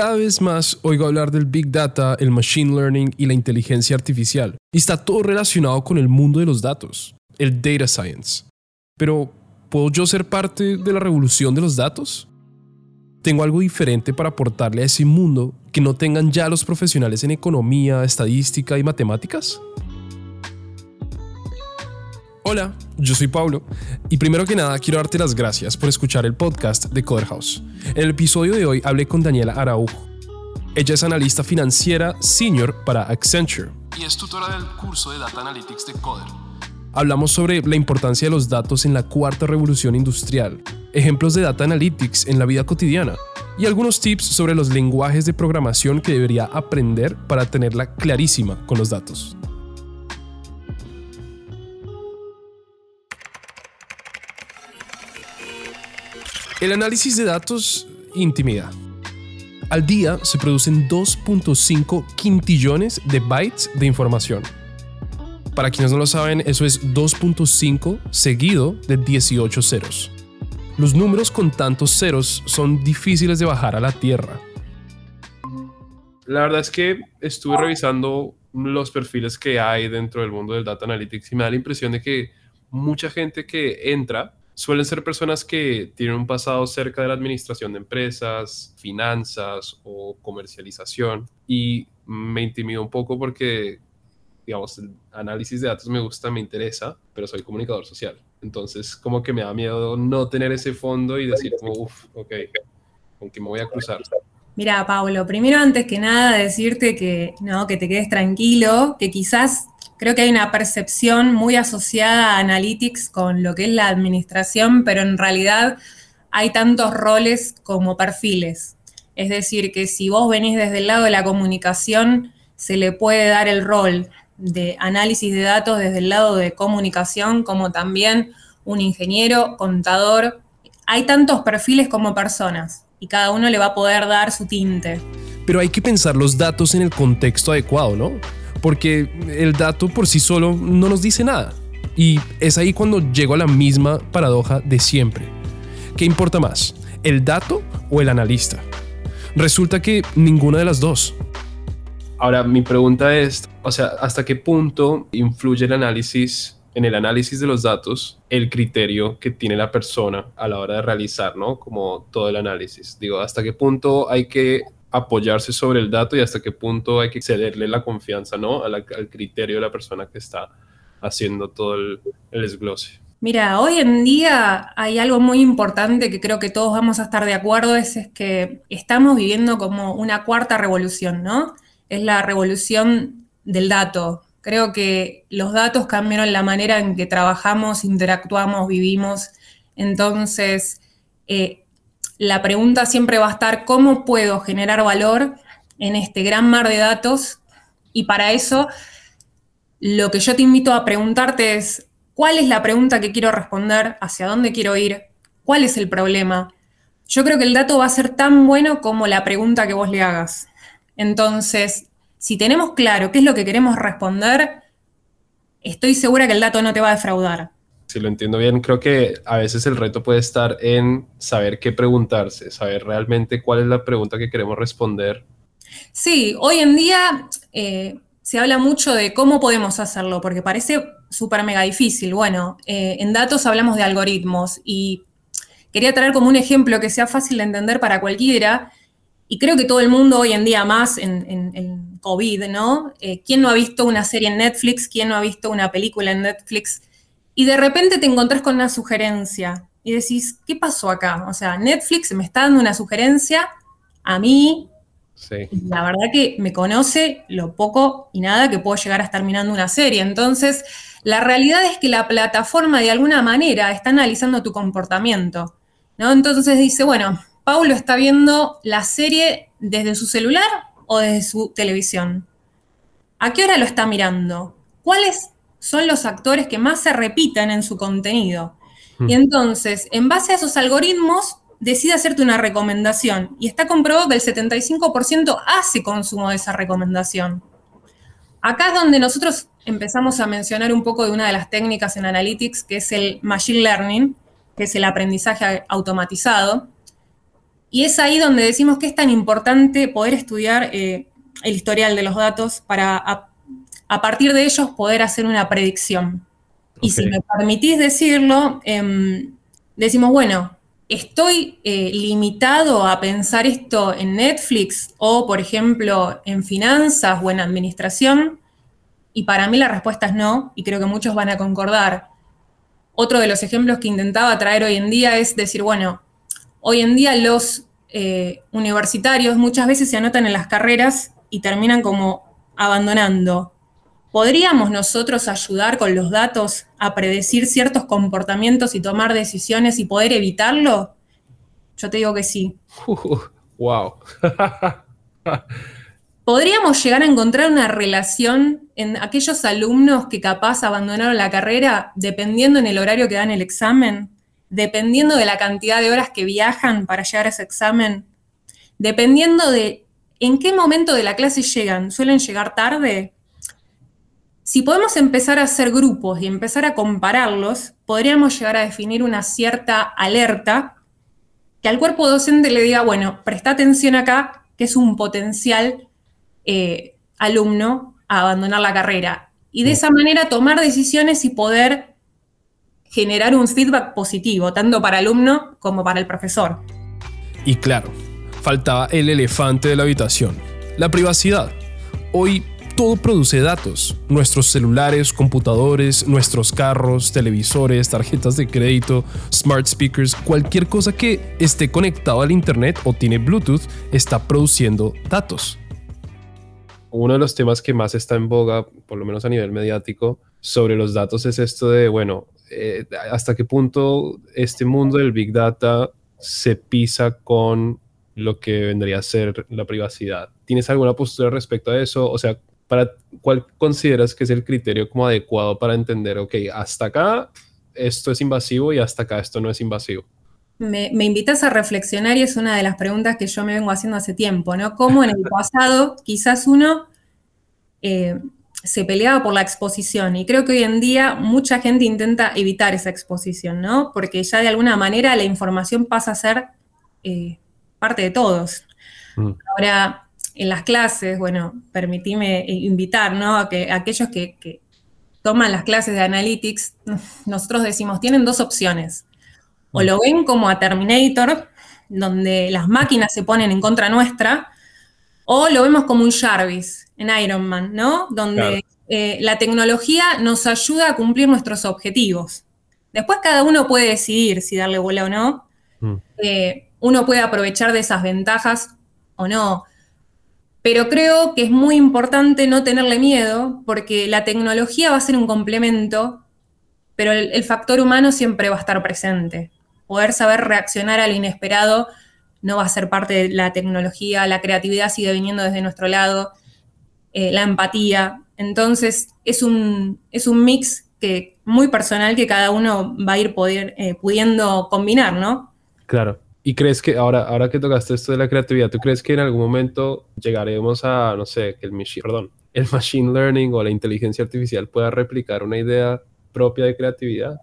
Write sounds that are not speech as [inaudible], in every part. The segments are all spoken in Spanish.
cada vez más oigo hablar del Big Data, el Machine Learning y la inteligencia artificial. Y está todo relacionado con el mundo de los datos, el Data Science. Pero, ¿puedo yo ser parte de la revolución de los datos? ¿Tengo algo diferente para aportarle a ese mundo que no tengan ya los profesionales en economía, estadística y matemáticas? Hola, yo soy Pablo y primero que nada quiero darte las gracias por escuchar el podcast de Coder House. En el episodio de hoy hablé con Daniela Araujo. Ella es analista financiera senior para Accenture y es tutora del curso de Data Analytics de Coder. Hablamos sobre la importancia de los datos en la cuarta revolución industrial, ejemplos de Data Analytics en la vida cotidiana y algunos tips sobre los lenguajes de programación que debería aprender para tenerla clarísima con los datos. El análisis de datos intimidad. Al día se producen 2.5 quintillones de bytes de información. Para quienes no lo saben, eso es 2.5 seguido de 18 ceros. Los números con tantos ceros son difíciles de bajar a la tierra. La verdad es que estuve revisando los perfiles que hay dentro del mundo del data analytics y me da la impresión de que mucha gente que entra suelen ser personas que tienen un pasado cerca de la administración de empresas, finanzas o comercialización y me intimido un poco porque, digamos, el análisis de datos me gusta, me interesa, pero soy comunicador social. Entonces, como que me da miedo no tener ese fondo y decir, como, uff, ok, ¿con qué me voy a cruzar? Mira, Pablo, primero antes que nada decirte que no, que te quedes tranquilo, que quizás Creo que hay una percepción muy asociada a Analytics con lo que es la administración, pero en realidad hay tantos roles como perfiles. Es decir, que si vos venís desde el lado de la comunicación, se le puede dar el rol de análisis de datos desde el lado de comunicación, como también un ingeniero, contador. Hay tantos perfiles como personas y cada uno le va a poder dar su tinte. Pero hay que pensar los datos en el contexto adecuado, ¿no? Porque el dato por sí solo no nos dice nada. Y es ahí cuando llego a la misma paradoja de siempre. ¿Qué importa más, el dato o el analista? Resulta que ninguna de las dos. Ahora, mi pregunta es, o sea, ¿hasta qué punto influye el análisis, en el análisis de los datos, el criterio que tiene la persona a la hora de realizar, ¿no? Como todo el análisis. Digo, ¿hasta qué punto hay que apoyarse sobre el dato y hasta qué punto hay que cederle la confianza ¿no? al criterio de la persona que está haciendo todo el, el. Mira, hoy en día hay algo muy importante que creo que todos vamos a estar de acuerdo, es, es que estamos viviendo como una cuarta revolución, ¿no? Es la revolución del dato. Creo que los datos cambiaron la manera en que trabajamos, interactuamos, vivimos. Entonces, eh, la pregunta siempre va a estar cómo puedo generar valor en este gran mar de datos y para eso lo que yo te invito a preguntarte es cuál es la pregunta que quiero responder, hacia dónde quiero ir, cuál es el problema. Yo creo que el dato va a ser tan bueno como la pregunta que vos le hagas. Entonces, si tenemos claro qué es lo que queremos responder, estoy segura que el dato no te va a defraudar si lo entiendo bien, creo que a veces el reto puede estar en saber qué preguntarse, saber realmente cuál es la pregunta que queremos responder. Sí, hoy en día eh, se habla mucho de cómo podemos hacerlo, porque parece súper mega difícil. Bueno, eh, en datos hablamos de algoritmos y quería traer como un ejemplo que sea fácil de entender para cualquiera. Y creo que todo el mundo hoy en día más en, COVID, ¿no? Eh, ¿Quién no ha visto una serie en Netflix? ¿Quién no ha visto una película en Netflix? Y de repente te encontrás con una sugerencia y decís, ¿qué pasó acá? O sea, Netflix me está dando una sugerencia a mí. Sí. La verdad que me conoce lo poco y nada que puedo llegar a estar mirando una serie. Entonces, la realidad es que la plataforma de alguna manera está analizando tu comportamiento. ¿no? Entonces dice, bueno, Paulo está viendo la serie desde su celular o desde su televisión. ¿A qué hora lo está mirando? ¿Cuál es son los actores que más se repiten en su contenido. Hmm. Y entonces, en base a esos algoritmos, decide hacerte una recomendación. Y está comprobado que el 75% hace consumo de esa recomendación. Acá es donde nosotros empezamos a mencionar un poco de una de las técnicas en Analytics, que es el Machine Learning, que es el aprendizaje automatizado. Y es ahí donde decimos que es tan importante poder estudiar eh, el historial de los datos para a, partir de ellos poder hacer una predicción. Y si me permitís decirlo, em, decimos, bueno, ¿estoy eh, limitado a pensar esto en Netflix o, por ejemplo, en finanzas o en administración? Y para mí la respuesta es no, y creo que muchos van a concordar. Otro de los ejemplos que intentaba traer hoy en día es decir, bueno, hoy en día los eh, universitarios muchas veces se anotan en las carreras y terminan como abandonando. ¿Podríamos nosotros ayudar con los datos a predecir ciertos comportamientos y tomar decisiones y poder evitarlo? Yo te digo que sí. [laughs] wow. [laughs] ¿Podríamos llegar a encontrar una relación en aquellos alumnos que capaz abandonaron la carrera dependiendo en el horario que dan el examen? dependiendo de la cantidad de horas que viajan para llegar a ese examen, dependiendo de en qué momento de la clase llegan, suelen llegar tarde. Si podemos empezar a hacer grupos y empezar a compararlos, podríamos llegar a definir una cierta alerta que al cuerpo docente le diga, bueno, presta atención acá, que es un potencial eh, alumno a abandonar la carrera. Y de esa manera tomar decisiones y poder generar un feedback positivo, tanto para el alumno como para el profesor. Y claro, faltaba el elefante de la habitación, la privacidad. Hoy todo produce datos. Nuestros celulares, computadores, nuestros carros, televisores, tarjetas de crédito, smart speakers, cualquier cosa que esté conectado al Internet o tiene Bluetooth está produciendo datos. Uno de los temas que más está en boga, por lo menos a nivel mediático, sobre los datos es esto de, bueno, eh, hasta qué punto este mundo del Big Data se pisa con lo que vendría a ser la privacidad. ¿Tienes alguna postura respecto a eso? O sea, para, ¿cuál consideras que es el criterio como adecuado para entender, ok, hasta acá esto es invasivo y hasta acá esto no es invasivo? Me, me, invitas a reflexionar y es una de las preguntas que yo me vengo haciendo hace tiempo, ¿no? ¿Cómo en el [laughs] pasado quizás uno eh, se peleaba por la exposición y creo que hoy en día mucha gente intenta evitar esa exposición, ¿no? Porque ya de alguna manera la información pasa a ser eh, parte de todos. Mm. Ahora, en las clases, bueno, permitime invitar, ¿no? A que aquellos que, que toman las clases de Analytics, nosotros decimos, tienen dos opciones. O mm. lo ven como a Terminator, donde las máquinas se ponen en contra nuestra, o lo vemos como un Jarvis en Iron Man, ¿no? Donde eh, la tecnología nos ayuda a cumplir nuestros objetivos. Después cada uno puede decidir si darle bola o no. Mm. Eh, uno puede aprovechar de esas ventajas o no. Pero creo que es muy importante no tenerle miedo porque la tecnología va a ser un complemento, pero el factor humano siempre va a estar presente. Poder saber reaccionar al inesperado no va a ser parte de la tecnología, la creatividad sigue viniendo desde nuestro lado, eh, la empatía. Entonces es un, es un mix que, muy personal que cada uno va a ir poder, eh, pudiendo combinar, ¿no? Claro. ¿Y crees que ahora, ahora que tocaste esto de la creatividad, tú crees que en algún momento llegaremos a, no sé, que el machine, perdón, el machine learning o la inteligencia artificial pueda replicar una idea propia de creatividad?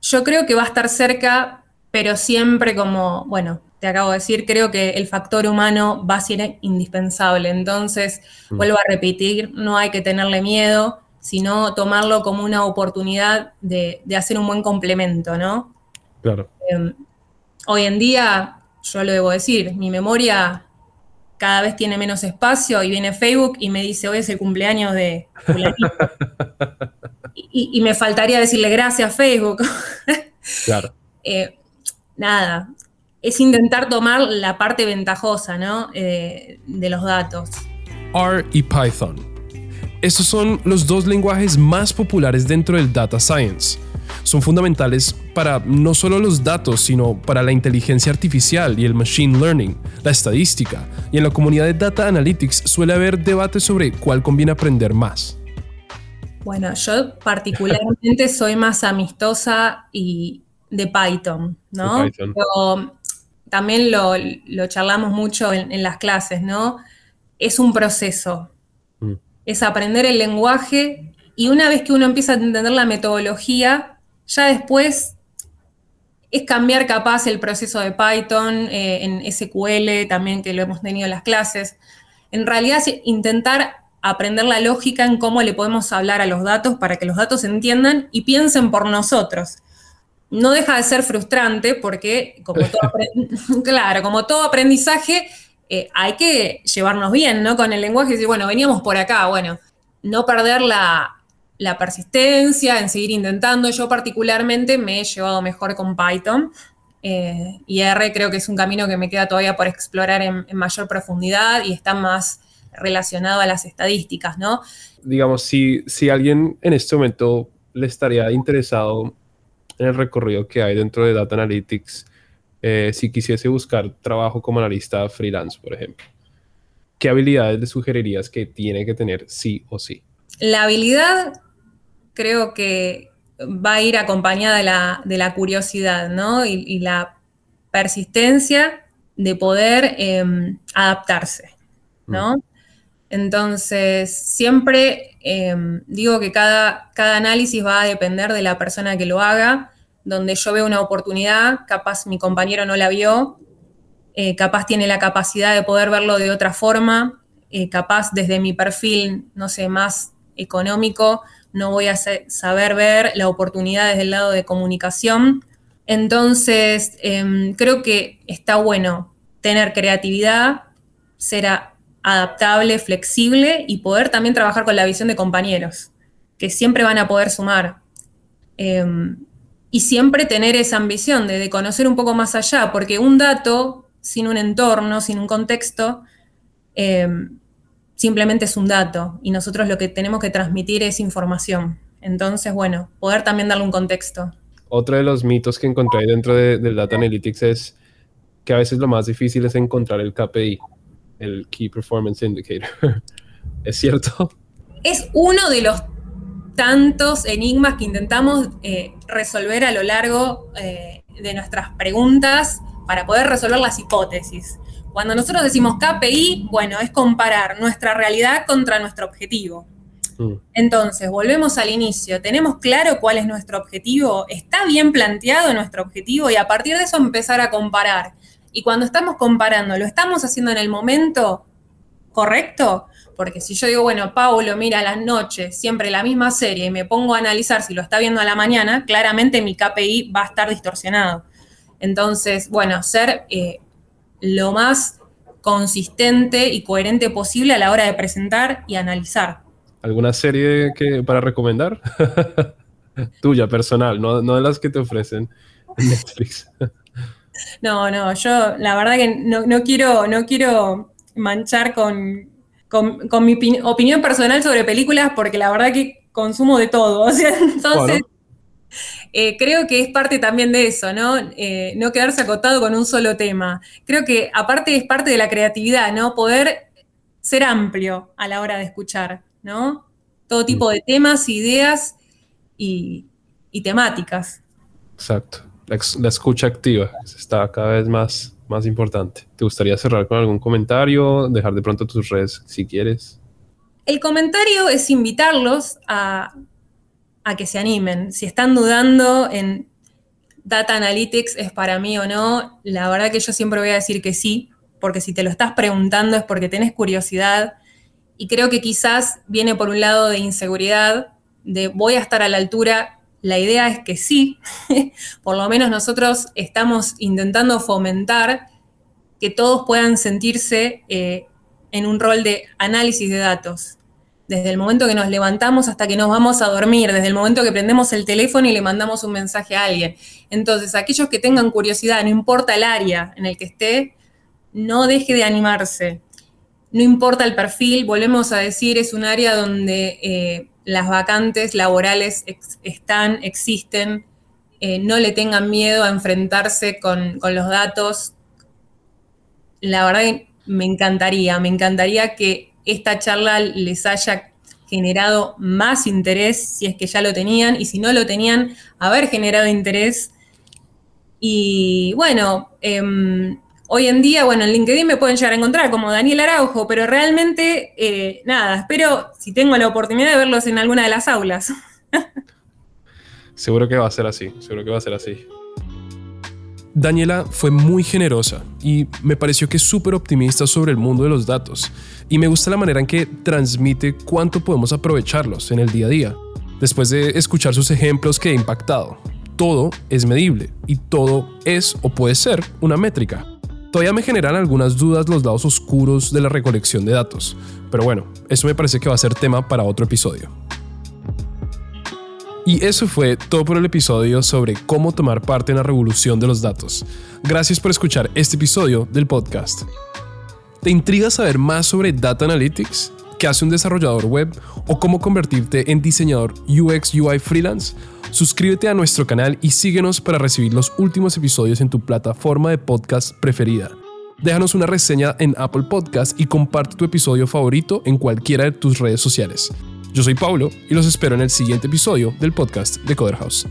Yo creo que va a estar cerca, pero siempre como, bueno, te acabo de decir, creo que el factor humano va a ser indispensable. Entonces, mm. vuelvo a repetir, no hay que tenerle miedo, sino tomarlo como una oportunidad de, hacer un buen complemento, ¿no? Claro. Em, hoy en día, yo lo debo decir, mi memoria cada vez tiene menos espacio y viene Facebook y me dice, hoy es el cumpleaños de [laughs] y, y, me faltaría decirle gracias Facebook. [laughs] claro. [laughs] Eh, nada, es intentar tomar la parte ventajosa ¿no? Eh, de los datos. R y Python. Estos son los dos lenguajes más populares dentro del data science. Son fundamentales para no solo los datos, sino para la inteligencia artificial y el machine learning, la estadística, y en la comunidad de data analytics suele haber debate sobre cuál conviene aprender más. Bueno, yo particularmente [laughs] soy más amistosa y de Python, ¿no? también lo, charlamos mucho en, las clases, ¿no? Es un proceso. Mm. Es aprender el lenguaje y una vez que uno empieza a entender la metodología, ya después es cambiar capaz el proceso de Python eh, en SQL, también que lo hemos tenido en las clases. En realidad es intentar aprender la lógica en cómo le podemos hablar a los datos para que los datos entiendan y piensen por nosotros. No deja de ser frustrante porque, como todo, [laughs] claro, como todo aprendizaje, eh, hay que llevarnos bien ¿no? con el lenguaje y decir, bueno, veníamos por acá, bueno, no perder la, la persistencia, en seguir intentando. Yo particularmente me he llevado mejor con Python. Eh, y R creo que es un camino que me queda todavía por explorar en, mayor profundidad y está más relacionado a las estadísticas, ¿no? Digamos, si, si alguien en este momento le estaría interesado en el recorrido que hay dentro de Data Analytics, eh, si quisiese buscar trabajo como analista freelance, por ejemplo, ¿qué habilidades le sugerirías que tiene que tener sí o sí? La habilidad creo que va a ir acompañada de la, curiosidad, ¿no? Y, la persistencia de poder em, adaptarse, ¿no? Mm. Entonces, siempre em, digo que cada, cada análisis va a depender de la persona que lo haga, donde yo veo una oportunidad, capaz mi compañero no la vio, eh, capaz tiene la capacidad de poder verlo de otra forma, eh, capaz desde mi perfil, no sé, más económico, no voy a saber ver la oportunidad desde el lado de comunicación. Entonces, em, creo que está bueno tener creatividad, ser adaptable, flexible y poder también trabajar con la visión de compañeros, que siempre van a poder sumar. Em, y siempre tener esa ambición de, conocer un poco más allá, porque un dato sin un entorno, sin un contexto, em, simplemente es un dato y nosotros lo que tenemos que transmitir es información. Entonces, bueno, poder también darle un contexto. Otro de los mitos que encontré dentro de, del Data Analytics es que a veces lo más difícil es encontrar el KPI, el Key Performance Indicator. [laughs] ¿Es cierto? Es uno de los tantos enigmas que intentamos eh, resolver a lo largo eh, de nuestras preguntas para poder resolver las hipótesis. Cuando nosotros decimos KPI, bueno, es comparar nuestra realidad contra nuestro objetivo. Mm. Entonces, volvemos al inicio. ¿Tenemos claro cuál es nuestro objetivo? ¿Está bien planteado nuestro objetivo? Y a partir de eso empezar a comparar. Y cuando estamos comparando, ¿lo estamos haciendo en el momento correcto? Porque si yo digo, bueno, Paulo mira a las noches siempre la misma serie y me pongo a analizar si lo está viendo a la mañana, claramente mi KPI va a estar distorsionado. Entonces, bueno, ser eh, lo más consistente y coherente posible a la hora de presentar y analizar. ¿Alguna serie que, para recomendar? [laughs] Tuya, personal, no, de las que te ofrecen en Netflix. [laughs] no, no, yo la verdad que no, quiero, no quiero manchar con, con, mi opinión personal sobre películas porque la verdad que consumo de todo. [laughs] entonces... Eh, creo que es parte también de eso, ¿no? Eh, no quedarse acotado con un solo tema. Creo que aparte es parte de la creatividad, ¿no? Poder ser amplio a la hora de escuchar, ¿no? Todo tipo de temas, ideas y, temáticas. Exacto. La, escucha activa está cada vez más, más importante. ¿Te gustaría cerrar con algún comentario? Dejar de pronto tus redes si quieres. El comentario es invitarlos a a que se animen. Si están dudando en Data Analytics es para mí o no, la verdad que yo siempre voy a decir que sí, porque si te lo estás preguntando es porque tenés curiosidad y creo que quizás viene por un lado de inseguridad, de voy a estar a la altura. La idea es que sí, [laughs] por lo menos nosotros estamos intentando fomentar que todos puedan sentirse eh, en un rol de análisis de datos desde el momento que nos levantamos hasta que nos vamos a dormir, desde el momento que prendemos el teléfono y le mandamos un mensaje a alguien. Entonces, aquellos que tengan curiosidad, no importa el área en el que esté, no deje de animarse. No importa el perfil, volvemos a decir, es un área donde eh, las vacantes laborales están, existen, eh, no le tengan miedo a enfrentarse con, con los datos. La verdad me encantaría, me encantaría que esta charla les haya generado más interés, si es que ya lo tenían, y si no lo tenían, haber generado interés. Y bueno, em, hoy en día, bueno, en LinkedIn me pueden llegar a encontrar como Daniel Araujo, pero realmente, eh, nada, espero si tengo la oportunidad de verlos en alguna de las aulas. [laughs] seguro que va a ser así, seguro que va a ser así. Daniela fue muy generosa y me pareció que es súper optimista sobre el mundo de los datos y me gusta la manera en que transmite cuánto podemos aprovecharlos en el día a día. Después de escuchar sus ejemplos que he impactado, todo es medible y todo es o puede ser una métrica. Todavía me generan algunas dudas los lados oscuros de la recolección de datos, pero bueno, eso me parece que va a ser tema para otro episodio. Y eso fue todo por el episodio sobre cómo tomar parte en la revolución de los datos. Gracias por escuchar este episodio del podcast. ¿Te intriga saber más sobre Data Analytics? ¿Qué hace un desarrollador web? ¿O cómo convertirte en diseñador UX UI freelance? Suscríbete a nuestro canal y síguenos para recibir los últimos episodios en tu plataforma de podcast preferida. Déjanos una reseña en Apple Podcast y comparte tu episodio favorito en cualquiera de tus redes sociales. Yo soy Paulo y los espero en el siguiente episodio del podcast de Coder House.